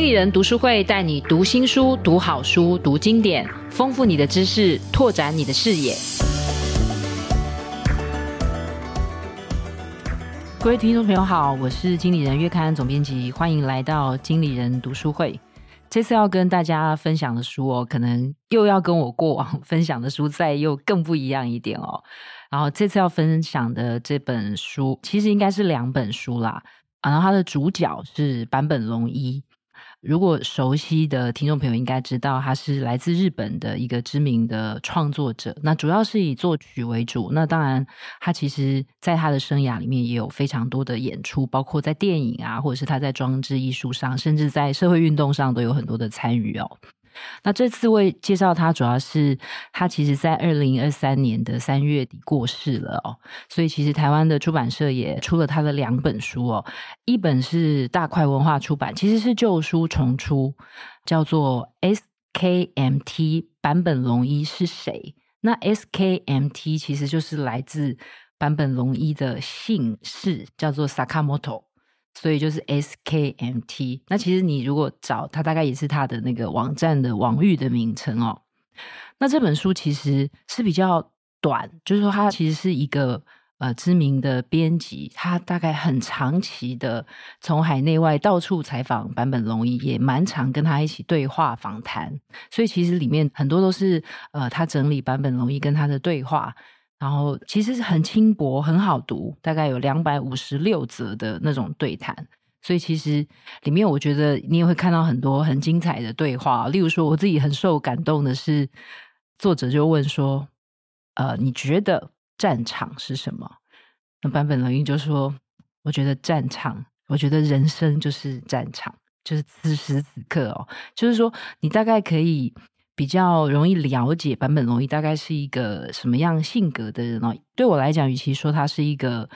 经理人读书会带你读新书、读好书、读经典，丰富你的知识，拓展你的视野。各位听众朋友好，我是经理人月刊总编辑，欢迎来到经理人读书会。这次要跟大家分享的书哦，可能又要跟我过往 分享的书再又更不一样一点哦。然后这次要分享的这本书，其实应该是两本书啦。然后它的主角是坂本龙一。如果熟悉的听众朋友应该知道，他是来自日本的一个知名的创作者。那主要是以作曲为主。那当然，他其实在他的生涯里面也有非常多的演出，包括在电影啊，或者是他在装置艺术上，甚至在社会运动上都有很多的参与哦。那这次为介绍他，主要是他其实在二零二三年的三月底过世了哦，所以其实台湾的出版社也出了他的两本书哦，一本是大块文化出版，其实是旧书重出，叫做 SKMT 坂本龙一是谁？那 SKMT 其实就是来自坂本龙一的姓氏，叫做 Sakamoto。所以就是 SKMT。那其实你如果找它，大概也是它的那个网站的网域的名称哦。那这本书其实是比较短，就是说它其实是一个呃知名的编辑，他大概很长期的从海内外到处采访坂本龙一，也蛮常跟他一起对话访谈。所以其实里面很多都是呃他整理坂本龙一跟他的对话。然后其实是很轻薄，很好读，大概有两百五十六则的那种对谈，所以其实里面我觉得你也会看到很多很精彩的对话。例如说，我自己很受感动的是，作者就问说：“呃，你觉得战场是什么？”那坂本龙一就说：“我觉得战场，我觉得人生就是战场，就是此时此刻哦，就是说你大概可以。”比较容易了解坂本龙一大概是一个什么样性格的人哦。对我来讲，与其说他是一个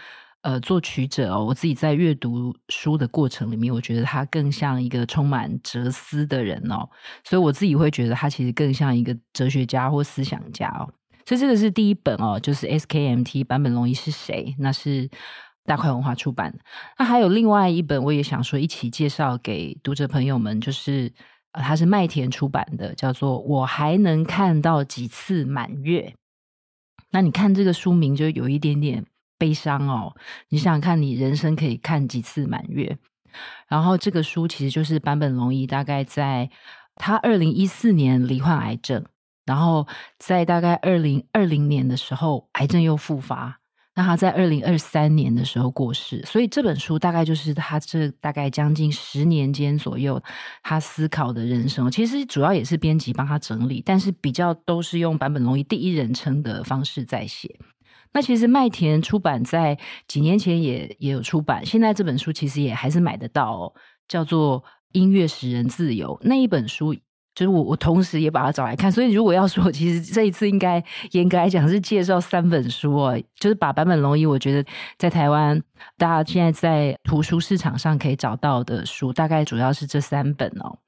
呃作曲者哦，我自己在阅读书的过程里面，我觉得他更像一个充满哲思的人哦。所以我自己会觉得他其实更像一个哲学家或思想家哦。所以这个是第一本哦，就是 SKMT 坂本龙一是谁？那是大块文化出版。那还有另外一本，我也想说一起介绍给读者朋友们，就是。它是麦田出版的，叫做《我还能看到几次满月》。那你看这个书名就有一点点悲伤哦。你想想看，你人生可以看几次满月？然后这个书其实就是坂本龙一大概在他二零一四年罹患癌症，然后在大概二零二零年的时候，癌症又复发。那他在二零二三年的时候过世，所以这本书大概就是他这大概将近十年间左右他思考的人生。其实主要也是编辑帮他整理，但是比较都是用坂本龙一第一人称的方式在写。那其实麦田出版在几年前也也有出版，现在这本书其实也还是买得到哦，叫做《音乐使人自由》那一本书。就是我，我同时也把它找来看，所以如果要说，其实这一次应该严格来讲是介绍三本书哦，就是把坂本龙一，我觉得在台湾大家现在在图书市场上可以找到的书，大概主要是这三本哦。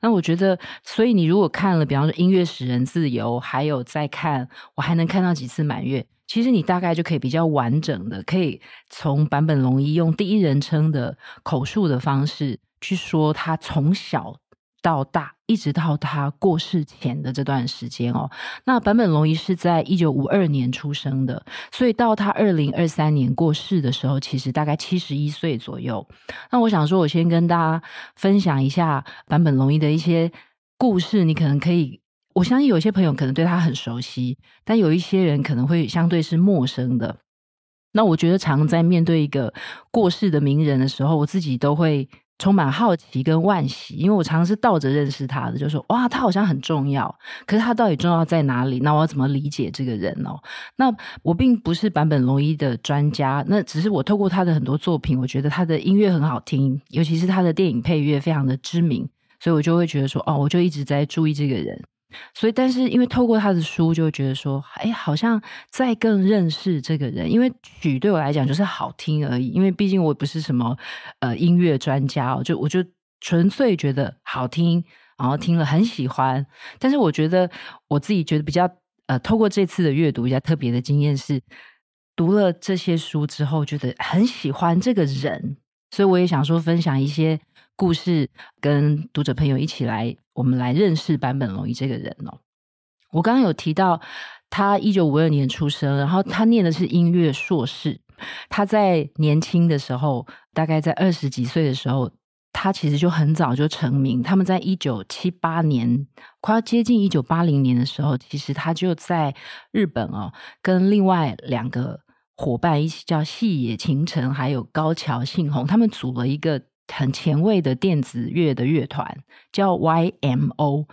那我觉得，所以你如果看了，比方说《音乐使人自由》，还有再看，我还能看到几次满月，其实你大概就可以比较完整的，可以从坂本龙一用第一人称的口述的方式去说他从小。到大，一直到他过世前的这段时间哦。那坂本龙一是在一九五二年出生的，所以到他二零二三年过世的时候，其实大概七十一岁左右。那我想说，我先跟大家分享一下坂本龙一的一些故事。你可能可以，我相信有些朋友可能对他很熟悉，但有一些人可能会相对是陌生的。那我觉得，常在面对一个过世的名人的时候，我自己都会。充满好奇跟惋惜，因为我常常是倒着认识他的，就说哇，他好像很重要，可是他到底重要在哪里？那我要怎么理解这个人哦？那我并不是版本龙一的专家，那只是我透过他的很多作品，我觉得他的音乐很好听，尤其是他的电影配乐非常的知名，所以我就会觉得说，哦，我就一直在注意这个人。所以，但是因为透过他的书，就觉得说，哎，好像再更认识这个人。因为曲对我来讲就是好听而已，因为毕竟我也不是什么呃音乐专家哦，就我就纯粹觉得好听，然后听了很喜欢。但是我觉得我自己觉得比较呃，透过这次的阅读比较特别的经验是，读了这些书之后，觉得很喜欢这个人。所以我也想说分享一些故事，跟读者朋友一起来，我们来认识坂本龙一这个人哦。我刚刚有提到他一九五二年出生，然后他念的是音乐硕士。他在年轻的时候，大概在二十几岁的时候，他其实就很早就成名。他们在一九七八年，快要接近一九八零年的时候，其实他就在日本哦，跟另外两个伙伴一起叫细野晴臣，还有高桥幸宏，他们组了一个。很前卫的电子乐的乐团叫 YMO，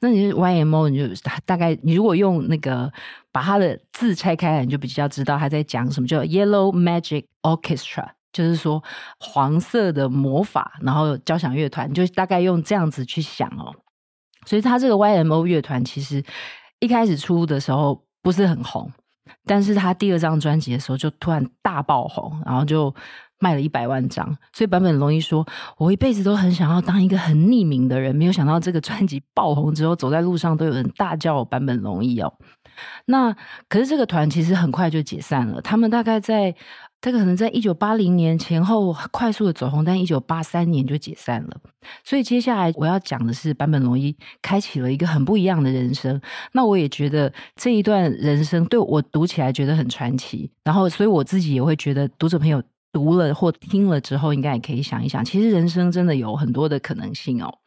那你是 YMO，你就大概你如果用那个把它的字拆开来，你就比较知道他在讲什么，叫 Yellow Magic Orchestra，就是说黄色的魔法，然后交响乐团，就大概用这样子去想哦。所以他这个 YMO 乐团其实一开始出的时候不是很红，但是他第二张专辑的时候就突然大爆红，然后就。卖了一百万张，所以坂本龙一说：“我一辈子都很想要当一个很匿名的人，没有想到这个专辑爆红之后，走在路上都有人大叫我坂本龙一哦。”那可是这个团其实很快就解散了，他们大概在这个可能在一九八零年前后快速的走红，但一九八三年就解散了。所以接下来我要讲的是坂本龙一开启了一个很不一样的人生。那我也觉得这一段人生对我读起来觉得很传奇，然后所以我自己也会觉得读者朋友。读了或听了之后，应该也可以想一想，其实人生真的有很多的可能性哦。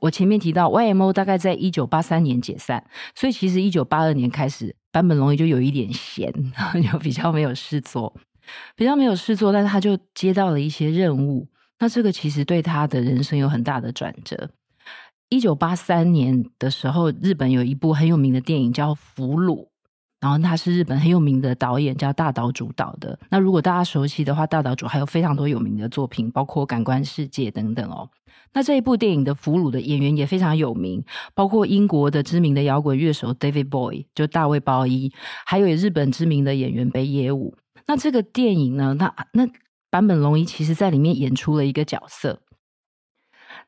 我前面提到 YMO 大概在一九八三年解散，所以其实一九八二年开始，坂本龙一就有一点闲，就比较没有事做，比较没有事做，但是他就接到了一些任务，那这个其实对他的人生有很大的转折。一九八三年的时候，日本有一部很有名的电影叫《俘虏》。然后他是日本很有名的导演，叫大岛主导的。那如果大家熟悉的话，大岛主还有非常多有名的作品，包括《感官世界》等等哦。那这一部电影的俘虏的演员也非常有名，包括英国的知名的摇滚乐手 David Bowie，就大卫鲍伊，还有日本知名的演员北野武。那这个电影呢，那那坂本龙一其实在里面演出了一个角色。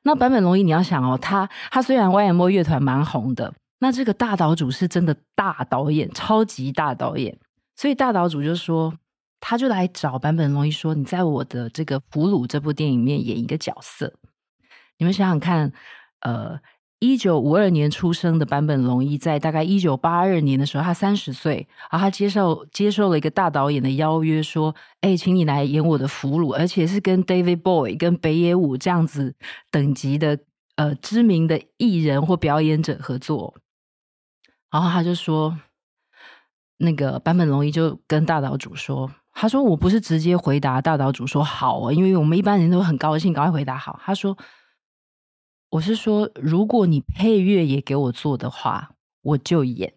那坂本龙一，你要想哦，他他虽然 YMO 乐团蛮红的。那这个大岛主是真的大导演，超级大导演，所以大岛主就说，他就来找坂本龙一说：“你在我的这个《俘虏》这部电影里面演一个角色。”你们想想看，呃，一九五二年出生的坂本龙一，在大概一九八二年的时候，他三十岁，然后他接受接受了一个大导演的邀约，说：“哎，请你来演我的俘虏，而且是跟 David Bowie、跟北野武这样子等级的呃知名的艺人或表演者合作。”然后他就说，那个坂本龙一就跟大岛主说，他说我不是直接回答大岛主说好啊，因为我们一般人都很高兴，赶快回答好。他说，我是说，如果你配乐也给我做的话，我就演。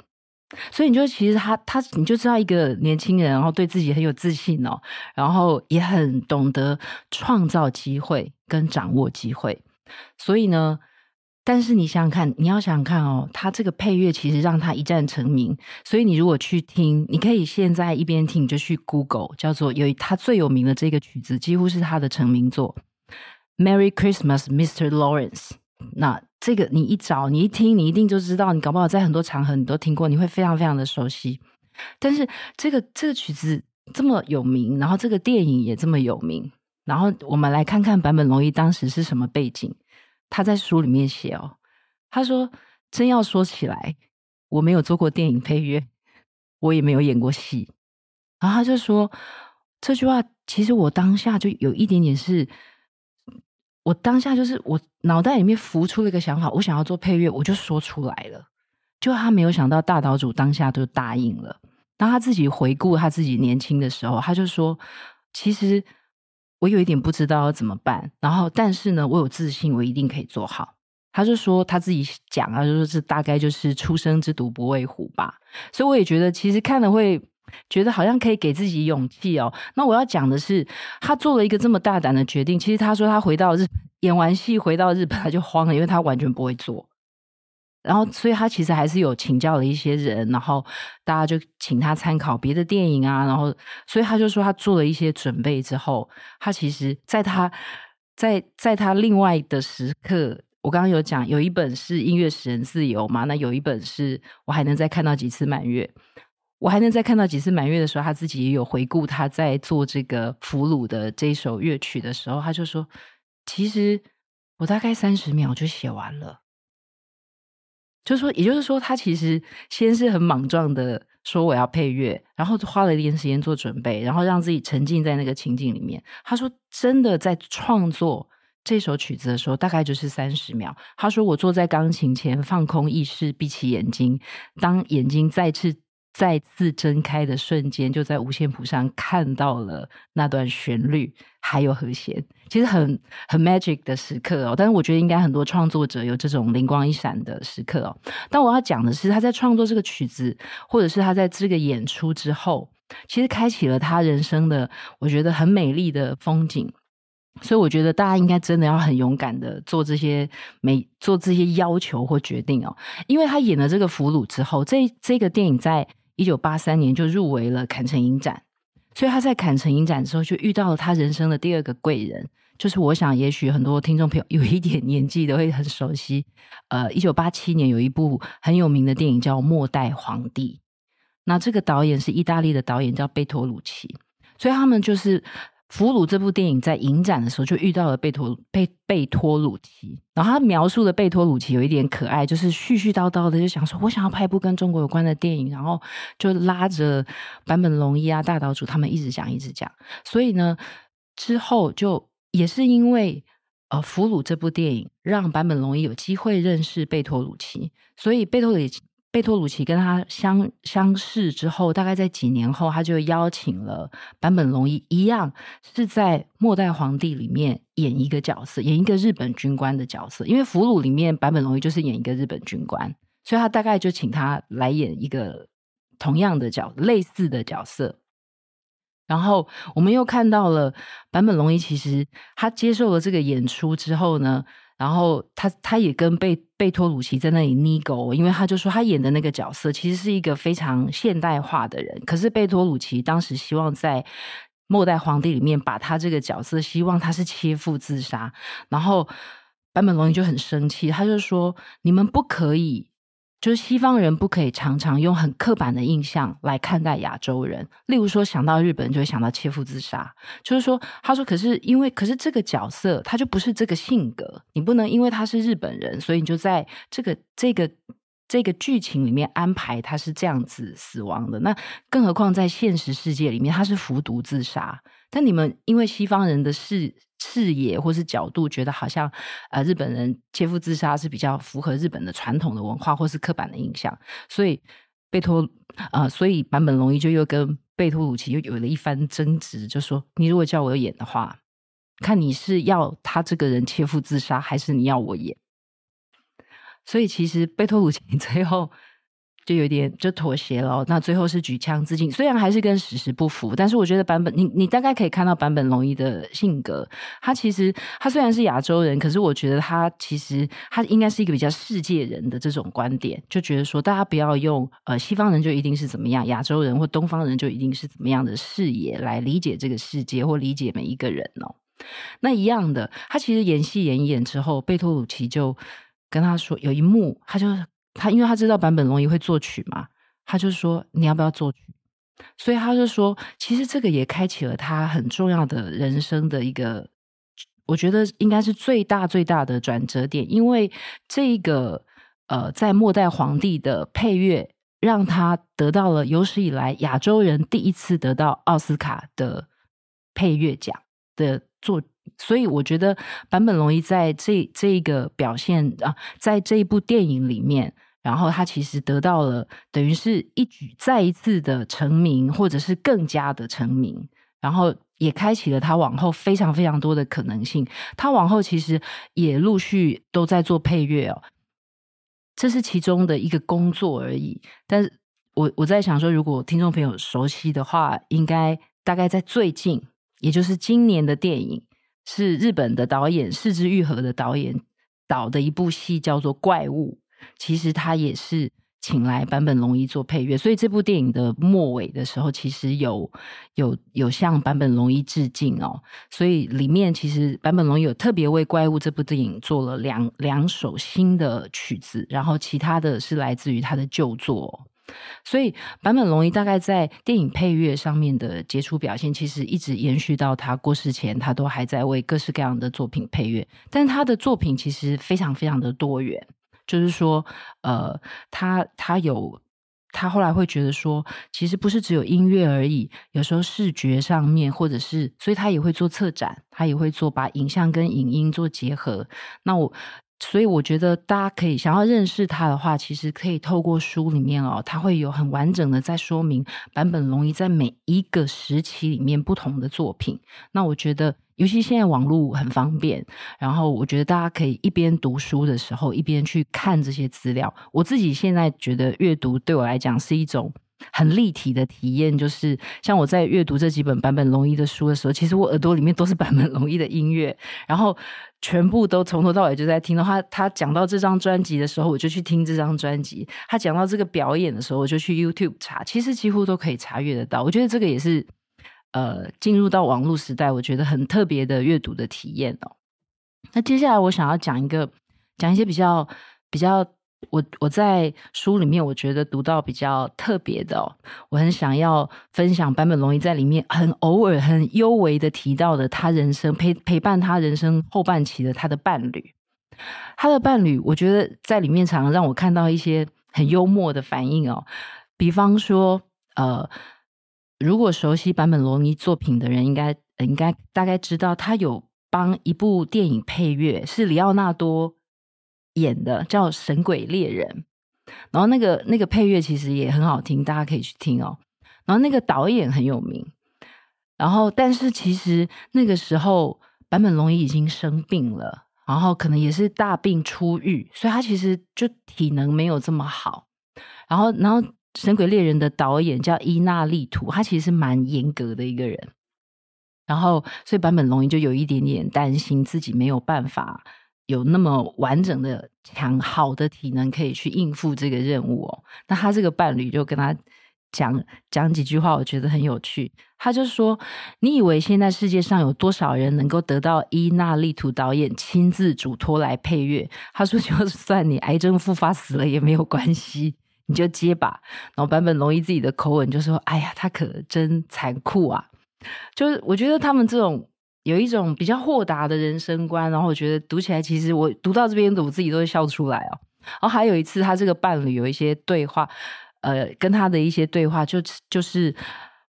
所以你就其实他他你就知道一个年轻人，然后对自己很有自信哦，然后也很懂得创造机会跟掌握机会，所以呢。但是你想想看，你要想想看哦，他这个配乐其实让他一战成名。所以你如果去听，你可以现在一边听，就去 Google，叫做有他最有名的这个曲子，几乎是他的成名作《Merry Christmas, Mr. Lawrence》。那这个你一找，你一听，你一定就知道，你搞不好在很多场合你都听过，你会非常非常的熟悉。但是这个这个曲子这么有名，然后这个电影也这么有名，然后我们来看看坂本龙一当时是什么背景。他在书里面写哦，他说：“真要说起来，我没有做过电影配乐，我也没有演过戏。”然后他就说这句话，其实我当下就有一点点是，我当下就是我脑袋里面浮出了一个想法，我想要做配乐，我就说出来了。就他没有想到大岛主当下就答应了。当他自己回顾他自己年轻的时候，他就说：“其实。”我有一点不知道要怎么办，然后但是呢，我有自信，我一定可以做好。他就说他自己讲啊，就说这大概就是初生之犊不畏虎吧。所以我也觉得，其实看了会觉得好像可以给自己勇气哦。那我要讲的是，他做了一个这么大胆的决定。其实他说他回到日演完戏回到日本，他就慌了，因为他完全不会做。然后，所以他其实还是有请教了一些人，然后大家就请他参考别的电影啊，然后，所以他就说他做了一些准备之后，他其实在他，在在他另外的时刻，我刚刚有讲，有一本是音乐使人自由嘛，那有一本是我还能再看到几次满月。我还能再看到几次满月的时候，他自己也有回顾他在做这个俘虏的这首乐曲的时候，他就说：“其实我大概三十秒就写完了。”就是说，也就是说，他其实先是很莽撞的说我要配乐，然后花了一点时间做准备，然后让自己沉浸在那个情境里面。他说：“真的在创作这首曲子的时候，大概就是三十秒。”他说：“我坐在钢琴前，放空意识，闭起眼睛，当眼睛再次。”再次睁开的瞬间，就在五线谱上看到了那段旋律，还有和弦，其实很很 magic 的时刻哦。但是我觉得应该很多创作者有这种灵光一闪的时刻哦。但我要讲的是，他在创作这个曲子，或者是他在这个演出之后，其实开启了他人生的，我觉得很美丽的风景。所以我觉得大家应该真的要很勇敢的做这些没做这些要求或决定哦。因为他演了这个俘虏之后，这这个电影在。一九八三年就入围了坎城影展，所以他在坎城影展的时候就遇到了他人生的第二个贵人，就是我想也许很多听众朋友 有一点年纪都会很熟悉。呃，一九八七年有一部很有名的电影叫《末代皇帝》，那这个导演是意大利的导演叫贝托鲁奇，所以他们就是。《俘虏》这部电影在影展的时候就遇到了贝托贝贝托鲁奇，然后他描述的贝托鲁奇有一点可爱，就是絮絮叨叨的就想说，我想要拍一部跟中国有关的电影，然后就拉着坂本龙一啊大岛渚他们一直讲一直讲，所以呢之后就也是因为呃《俘虏》这部电影让坂本龙一有机会认识贝托鲁奇，所以贝托鲁奇。贝托鲁奇跟他相相识之后，大概在几年后，他就邀请了坂本龙一，一样是在《末代皇帝》里面演一个角色，演一个日本军官的角色。因为《俘虏》里面坂本龙一就是演一个日本军官，所以他大概就请他来演一个同样的角，类似的角色。然后我们又看到了坂本龙一，其实他接受了这个演出之后呢。然后他他也跟贝贝托鲁奇在那里 nego，因为他就说他演的那个角色其实是一个非常现代化的人，可是贝托鲁奇当时希望在末代皇帝里面把他这个角色，希望他是切腹自杀，然后坂本龙一就很生气，他就说你们不可以。就是西方人不可以常常用很刻板的印象来看待亚洲人，例如说想到日本人就会想到切腹自杀。就是说，他说可是因为可是这个角色他就不是这个性格，你不能因为他是日本人，所以你就在这个这个这个剧情里面安排他是这样子死亡的。那更何况在现实世界里面他是服毒自杀。但你们因为西方人的视视野或是角度，觉得好像呃日本人切腹自杀是比较符合日本的传统的文化或是刻板的印象，所以贝托呃，所以坂本龙一就又跟贝托鲁奇又有了一番争执，就说你如果叫我演的话，看你是要他这个人切腹自杀，还是你要我演？所以其实贝托鲁奇 最后。就有点就妥协了，那最后是举枪自尽，虽然还是跟史实不符，但是我觉得版本你你大概可以看到版本龙一的性格，他其实他虽然是亚洲人，可是我觉得他其实他应该是一个比较世界人的这种观点，就觉得说大家不要用呃西方人就一定是怎么样，亚洲人或东方人就一定是怎么样的视野来理解这个世界或理解每一个人哦。那一样的，他其实演戏演一演之后，贝托鲁奇就跟他说有一幕，他就。他因为他知道坂本龙一会作曲嘛，他就说你要不要作曲？所以他就说，其实这个也开启了他很重要的人生的一个，我觉得应该是最大最大的转折点，因为这个呃，在末代皇帝的配乐让他得到了有史以来亚洲人第一次得到奥斯卡的配乐奖的作。所以我觉得坂本龙一在这这个表现啊，在这一部电影里面，然后他其实得到了等于是一举再一次的成名，或者是更加的成名，然后也开启了他往后非常非常多的可能性。他往后其实也陆续都在做配乐哦，这是其中的一个工作而已。但是我我在想说，如果听众朋友熟悉的话，应该大概在最近，也就是今年的电影。是日本的导演是枝裕和的导演导的一部戏，叫做《怪物》。其实他也是请来坂本龙一做配乐，所以这部电影的末尾的时候，其实有有有向坂本龙一致敬哦。所以里面其实坂本龙一有特别为《怪物》这部电影做了两两首新的曲子，然后其他的是来自于他的旧作。所以坂本龙一大概在电影配乐上面的杰出表现，其实一直延续到他过世前，他都还在为各式各样的作品配乐。但他的作品其实非常非常的多元，就是说，呃，他他有。他后来会觉得说，其实不是只有音乐而已，有时候视觉上面，或者是，所以他也会做策展，他也会做把影像跟影音做结合。那我，所以我觉得大家可以想要认识他的话，其实可以透过书里面哦，他会有很完整的在说明坂本龙一在每一个时期里面不同的作品。那我觉得。尤其现在网络很方便，然后我觉得大家可以一边读书的时候，一边去看这些资料。我自己现在觉得阅读对我来讲是一种很立体的体验，就是像我在阅读这几本坂本龙一的书的时候，其实我耳朵里面都是坂本龙一的音乐，然后全部都从头到尾就在听的话。他讲到这张专辑的时候，我就去听这张专辑；他讲到这个表演的时候，我就去 YouTube 查，其实几乎都可以查阅得到。我觉得这个也是。呃，进入到网络时代，我觉得很特别的阅读的体验哦。那接下来我想要讲一个，讲一些比较比较，我我在书里面我觉得读到比较特别的哦，我很想要分享坂本龙一在里面很偶尔很幽微的提到的他人生陪陪伴他人生后半期的他的伴侣，他的伴侣，我觉得在里面常常让我看到一些很幽默的反应哦，比方说呃。如果熟悉坂本龙一作品的人，应该应该大概知道，他有帮一部电影配乐，是里奥纳多演的，叫《神鬼猎人》。然后那个那个配乐其实也很好听，大家可以去听哦。然后那个导演很有名。然后，但是其实那个时候坂本龙一已经生病了，然后可能也是大病初愈，所以他其实就体能没有这么好。然后，然后。《神鬼猎人》的导演叫伊纳利图，他其实蛮严格的一个人。然后，所以坂本龙一就有一点点担心自己没有办法有那么完整的强好的体能可以去应付这个任务哦。那他这个伴侣就跟他讲讲几句话，我觉得很有趣。他就说：“你以为现在世界上有多少人能够得到伊纳利图导演亲自嘱托来配乐？”他说：“就算你癌症复发死了也没有关系。”你就接吧，然后坂本龙一自己的口吻就说：“哎呀，他可真残酷啊！”就是我觉得他们这种有一种比较豁达的人生观，然后我觉得读起来，其实我读到这边，我自己都会笑出来哦。然后还有一次，他这个伴侣有一些对话，呃，跟他的一些对话，就就是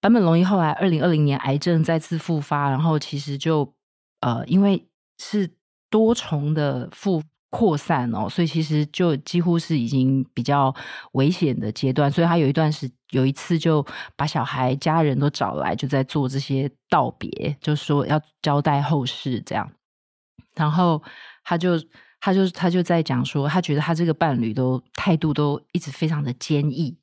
坂本龙一后来二零二零年癌症再次复发，然后其实就呃，因为是多重的复。扩散哦，所以其实就几乎是已经比较危险的阶段，所以他有一段时有一次就把小孩家人都找来，就在做这些道别，就说要交代后事这样。然后他就他就他就在讲说，他觉得他这个伴侣都态度都一直非常的坚毅。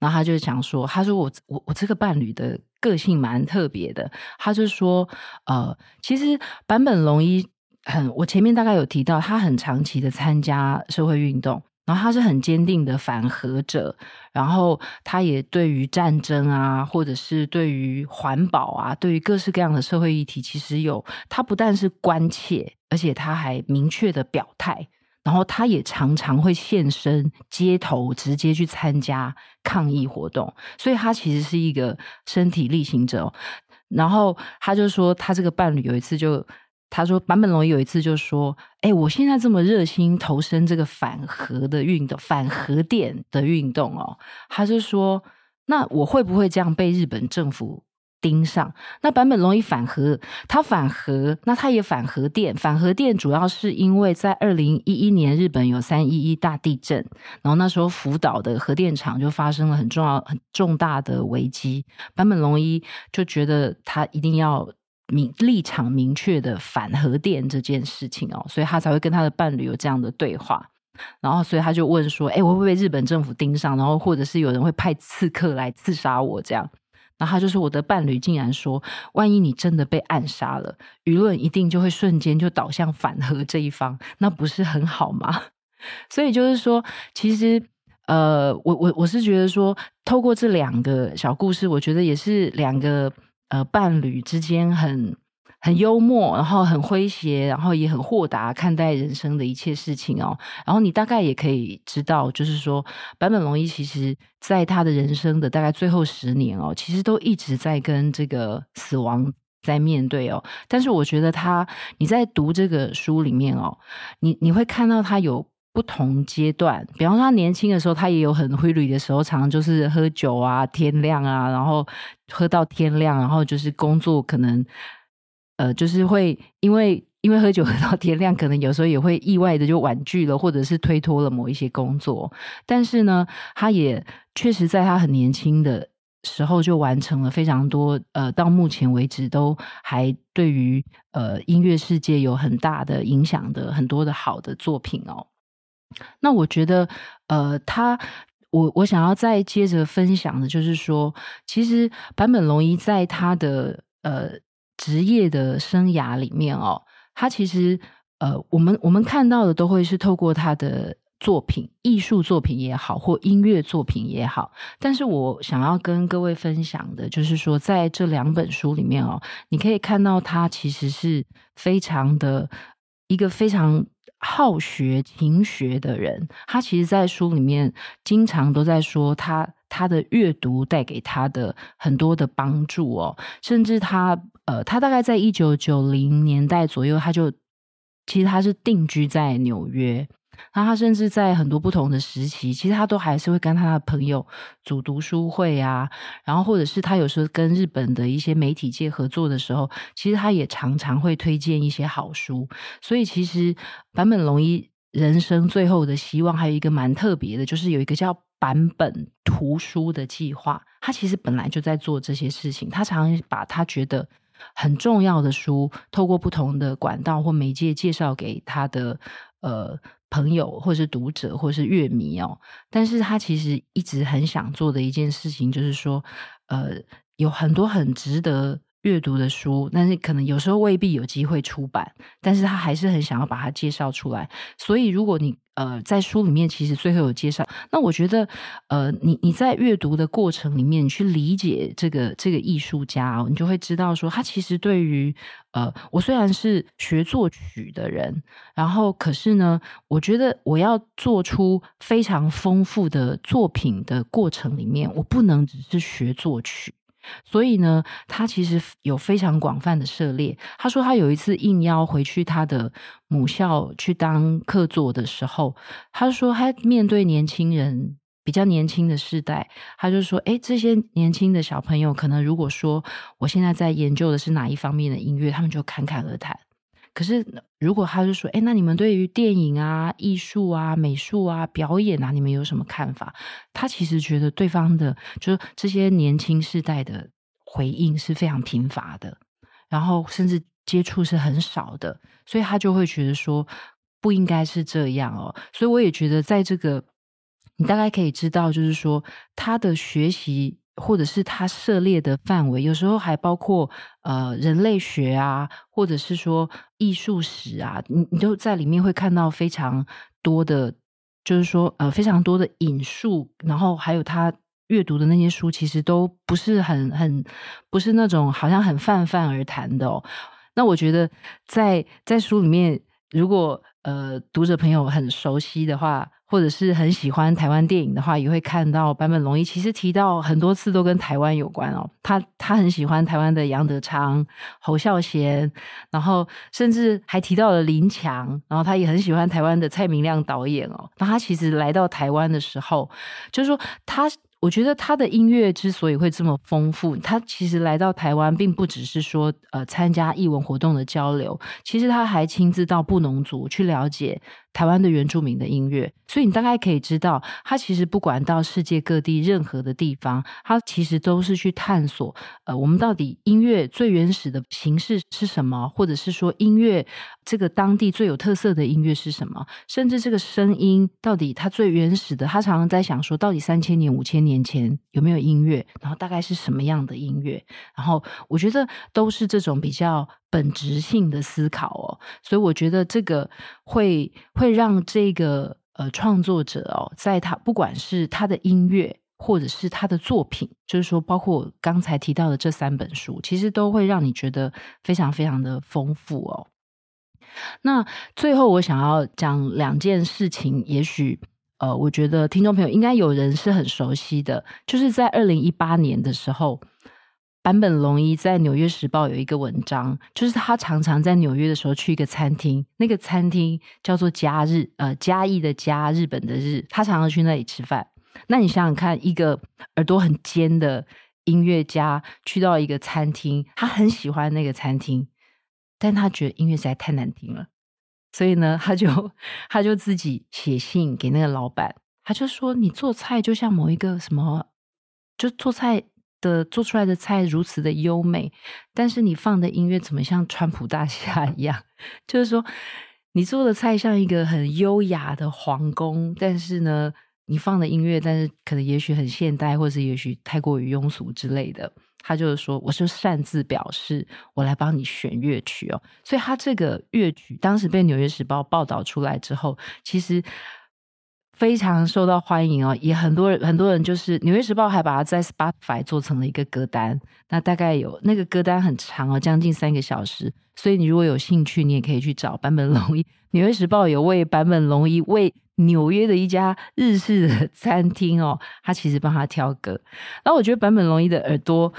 然后他就讲说，他说我我我这个伴侣的个性蛮特别的，他就说呃，其实坂本龙一。很，我前面大概有提到，他很长期的参加社会运动，然后他是很坚定的反核者，然后他也对于战争啊，或者是对于环保啊，对于各式各样的社会议题，其实有他不但是关切，而且他还明确的表态，然后他也常常会现身街头，直接去参加抗议活动，所以他其实是一个身体力行者。然后他就说，他这个伴侣有一次就。他说：“坂本龙一有一次就说，哎，我现在这么热心投身这个反核的运动，反核电的运动哦。他就说，那我会不会这样被日本政府盯上？那坂本龙一反核，他反核，那他也反核电。反核电主要是因为在二零一一年日本有三一一大地震，然后那时候福岛的核电厂就发生了很重要、很重大的危机。坂本龙一就觉得他一定要。”明立场明确的反核电这件事情哦，所以他才会跟他的伴侣有这样的对话，然后所以他就问说：“哎，我会不会被日本政府盯上？然后或者是有人会派刺客来刺杀我？这样？”然后他就说：“我的伴侣竟然说，万一你真的被暗杀了，舆论一定就会瞬间就倒向反核这一方，那不是很好吗？”所以就是说，其实呃，我我我是觉得说，透过这两个小故事，我觉得也是两个。呃，伴侣之间很很幽默，然后很诙谐，然后也很豁达看待人生的一切事情哦。然后你大概也可以知道，就是说坂本龙一其实在他的人生的大概最后十年哦，其实都一直在跟这个死亡在面对哦。但是我觉得他，你在读这个书里面哦，你你会看到他有不同阶段。比方说他年轻的时候，他也有很挥旅的时候，常常就是喝酒啊，天亮啊，然后喝到天亮，然后就是工作可能。呃，就是会因为因为喝酒喝到天亮，可能有时候也会意外的就婉拒了，或者是推脱了某一些工作。但是呢，他也确实在他很年轻的时候就完成了非常多，呃，到目前为止都还对于呃音乐世界有很大的影响的很多的好的作品哦。那我觉得，呃，他我我想要再接着分享的就是说，其实坂本龙一在他的呃。职业的生涯里面哦，他其实呃，我们我们看到的都会是透过他的作品，艺术作品也好，或音乐作品也好。但是我想要跟各位分享的，就是说，在这两本书里面哦，你可以看到他其实是非常的一个非常好学、勤学的人。他其实，在书里面经常都在说他他的阅读带给他的很多的帮助哦，甚至他。呃，他大概在一九九零年代左右，他就其实他是定居在纽约。然后他甚至在很多不同的时期，其实他都还是会跟他的朋友组读书会啊，然后或者是他有时候跟日本的一些媒体界合作的时候，其实他也常常会推荐一些好书。所以其实坂本龙一人生最后的希望还有一个蛮特别的，就是有一个叫坂本图书的计划。他其实本来就在做这些事情，他常把他觉得。很重要的书，透过不同的管道或媒介介绍给他的呃朋友，或是读者，或是乐迷哦。但是他其实一直很想做的一件事情，就是说，呃，有很多很值得阅读的书，但是可能有时候未必有机会出版，但是他还是很想要把它介绍出来。所以，如果你呃在书里面其实最后有介绍，那我觉得呃你你在阅读的过程里面去理解这个这个艺术家哦，你就会知道说他其实对于呃我虽然是学作曲的人，然后可是呢，我觉得我要做出非常丰富的作品的过程里面，我不能只是学作曲。所以呢，他其实有非常广泛的涉猎。他说，他有一次应邀回去他的母校去当客座的时候，他说他面对年轻人，比较年轻的世代，他就说：“诶，这些年轻的小朋友，可能如果说我现在在研究的是哪一方面的音乐，他们就侃侃而谈。”可是，如果他就说：“哎，那你们对于电影啊、艺术啊、美术啊、表演啊，你们有什么看法？”他其实觉得对方的，就是这些年轻世代的回应是非常贫乏的，然后甚至接触是很少的，所以他就会觉得说不应该是这样哦。所以我也觉得，在这个你大概可以知道，就是说他的学习。或者是他涉猎的范围，有时候还包括呃人类学啊，或者是说艺术史啊，你你都在里面会看到非常多的，就是说呃非常多的引述，然后还有他阅读的那些书，其实都不是很很不是那种好像很泛泛而谈的哦。那我觉得在在书里面，如果呃读者朋友很熟悉的话。或者是很喜欢台湾电影的话，也会看到坂本龙一其实提到很多次都跟台湾有关哦。他他很喜欢台湾的杨德昌、侯孝贤，然后甚至还提到了林强，然后他也很喜欢台湾的蔡明亮导演哦。那他其实来到台湾的时候，就是说他。我觉得他的音乐之所以会这么丰富，他其实来到台湾，并不只是说呃参加艺文活动的交流，其实他还亲自到布农族去了解台湾的原住民的音乐。所以你大概可以知道，他其实不管到世界各地任何的地方，他其实都是去探索呃我们到底音乐最原始的形式是什么，或者是说音乐这个当地最有特色的音乐是什么，甚至这个声音到底它最原始的，他常常在想说，到底三千年、五千年。前有没有音乐？然后大概是什么样的音乐？然后我觉得都是这种比较本质性的思考哦。所以我觉得这个会会让这个呃创作者哦，在他不管是他的音乐，或者是他的作品，就是说，包括刚才提到的这三本书，其实都会让你觉得非常非常的丰富哦。那最后，我想要讲两件事情，也许呃，我觉得听众朋友应该有人是很熟悉的，就是在二零一八年的时候，坂本龙一在《纽约时报》有一个文章，就是他常常在纽约的时候去一个餐厅，那个餐厅叫做嘉日，呃，嘉义的嘉，日本的日，他常常去那里吃饭。那你想想看，一个耳朵很尖的音乐家去到一个餐厅，他很喜欢那个餐厅，但他觉得音乐实在太难听了，所以呢，他就他就自己写信给那个老板，他就说：“你做菜就像某一个什么，就做菜的做出来的菜如此的优美，但是你放的音乐怎么像川普大厦一样？就是说，你做的菜像一个很优雅的皇宫，但是呢。”你放的音乐，但是可能也许很现代，或是也许太过于庸俗之类的。他就是说，我就擅自表示，我来帮你选乐曲哦。所以他这个乐曲当时被《纽约时报》报道出来之后，其实非常受到欢迎哦。也很多人，很多人就是《纽约时报》还把它在 Spotify 做成了一个歌单。那大概有那个歌单很长哦，将近三个小时。所以你如果有兴趣，你也可以去找坂本龙一。《纽约时报》有为坂本龙一为纽约的一家日式的餐厅哦，他其实帮他挑歌。然后我觉得坂本龙一的耳朵，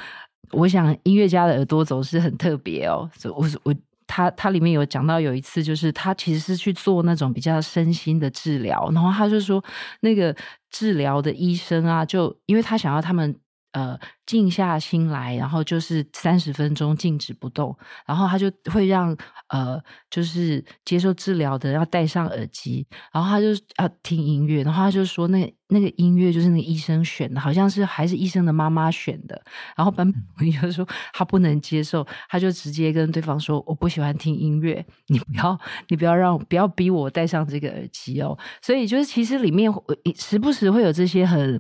我想音乐家的耳朵总是很特别哦。所我我他他里面有讲到有一次，就是他其实是去做那种比较身心的治疗，然后他就说那个治疗的医生啊，就因为他想要他们。呃，静下心来，然后就是三十分钟静止不动，然后他就会让呃，就是接受治疗的要戴上耳机，然后他就要听音乐，然后他就说那那个音乐就是那个医生选的，好像是还是医生的妈妈选的，然后坂本龙一就说他不能接受，他就直接跟对方说我不喜欢听音乐，你不要你不要让不要逼我戴上这个耳机哦，所以就是其实里面时不时会有这些很。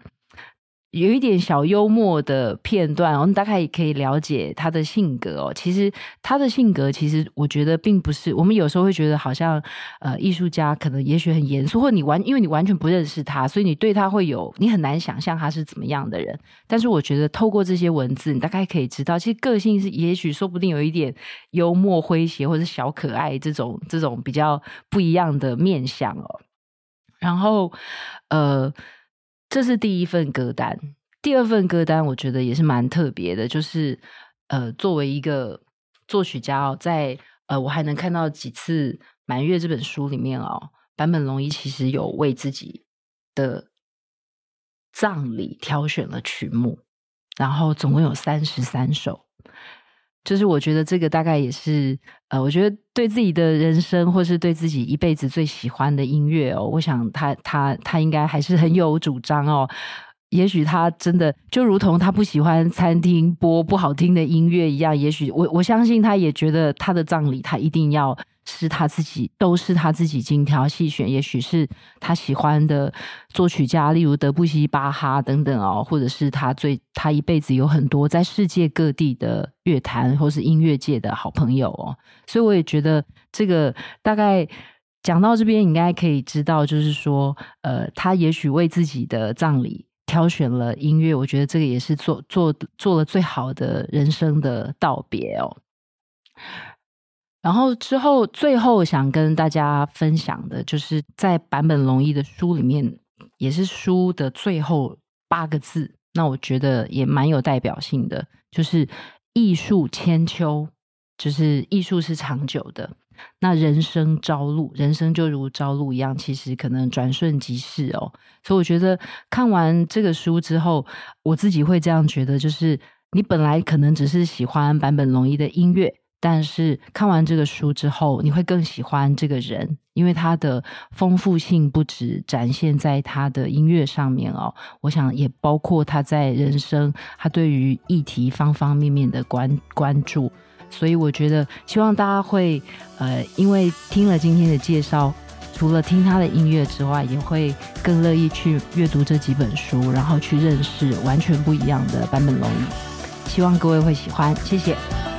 有一点小幽默的片段，我们大概也可以了解他的性格哦。其实他的性格，其实我觉得并不是我们有时候会觉得好像，呃，艺术家可能也许很严肃，或你完因为你完全不认识他，所以你对他会有你很难想象他是怎么样的人。但是我觉得透过这些文字，你大概可以知道，其实个性是也许说不定有一点幽默诙谐，或者是小可爱这种这种比较不一样的面相哦。然后，呃。这是第一份歌单，第二份歌单我觉得也是蛮特别的，就是呃，作为一个作曲家哦，在呃，我还能看到几次《满月》这本书里面哦，坂本龙一其实有为自己的葬礼挑选了曲目，然后总共有三十三首。就是我觉得这个大概也是，呃，我觉得对自己的人生或是对自己一辈子最喜欢的音乐哦，我想他他他应该还是很有主张哦。也许他真的就如同他不喜欢餐厅播不好听的音乐一样，也许我我相信他也觉得他的葬礼他一定要。是他自己，都是他自己精挑细选。也许是他喜欢的作曲家，例如德布西、巴哈等等哦，或者是他最他一辈子有很多在世界各地的乐坛或是音乐界的好朋友哦。所以我也觉得这个大概讲到这边，应该可以知道，就是说，呃，他也许为自己的葬礼挑选了音乐，我觉得这个也是做做做了最好的人生的道别哦。然后之后，最后想跟大家分享的，就是在坂本龙一的书里面，也是书的最后八个字，那我觉得也蛮有代表性的，就是“艺术千秋”，就是艺术是长久的。那人生朝露，人生就如朝露一样，其实可能转瞬即逝哦。所以我觉得看完这个书之后，我自己会这样觉得，就是你本来可能只是喜欢坂本龙一的音乐。但是看完这个书之后，你会更喜欢这个人，因为他的丰富性不止展现在他的音乐上面哦，我想也包括他在人生，他对于议题方方面面的关关注。所以我觉得，希望大家会呃，因为听了今天的介绍，除了听他的音乐之外，也会更乐意去阅读这几本书，然后去认识完全不一样的坂本龙一。希望各位会喜欢，谢谢。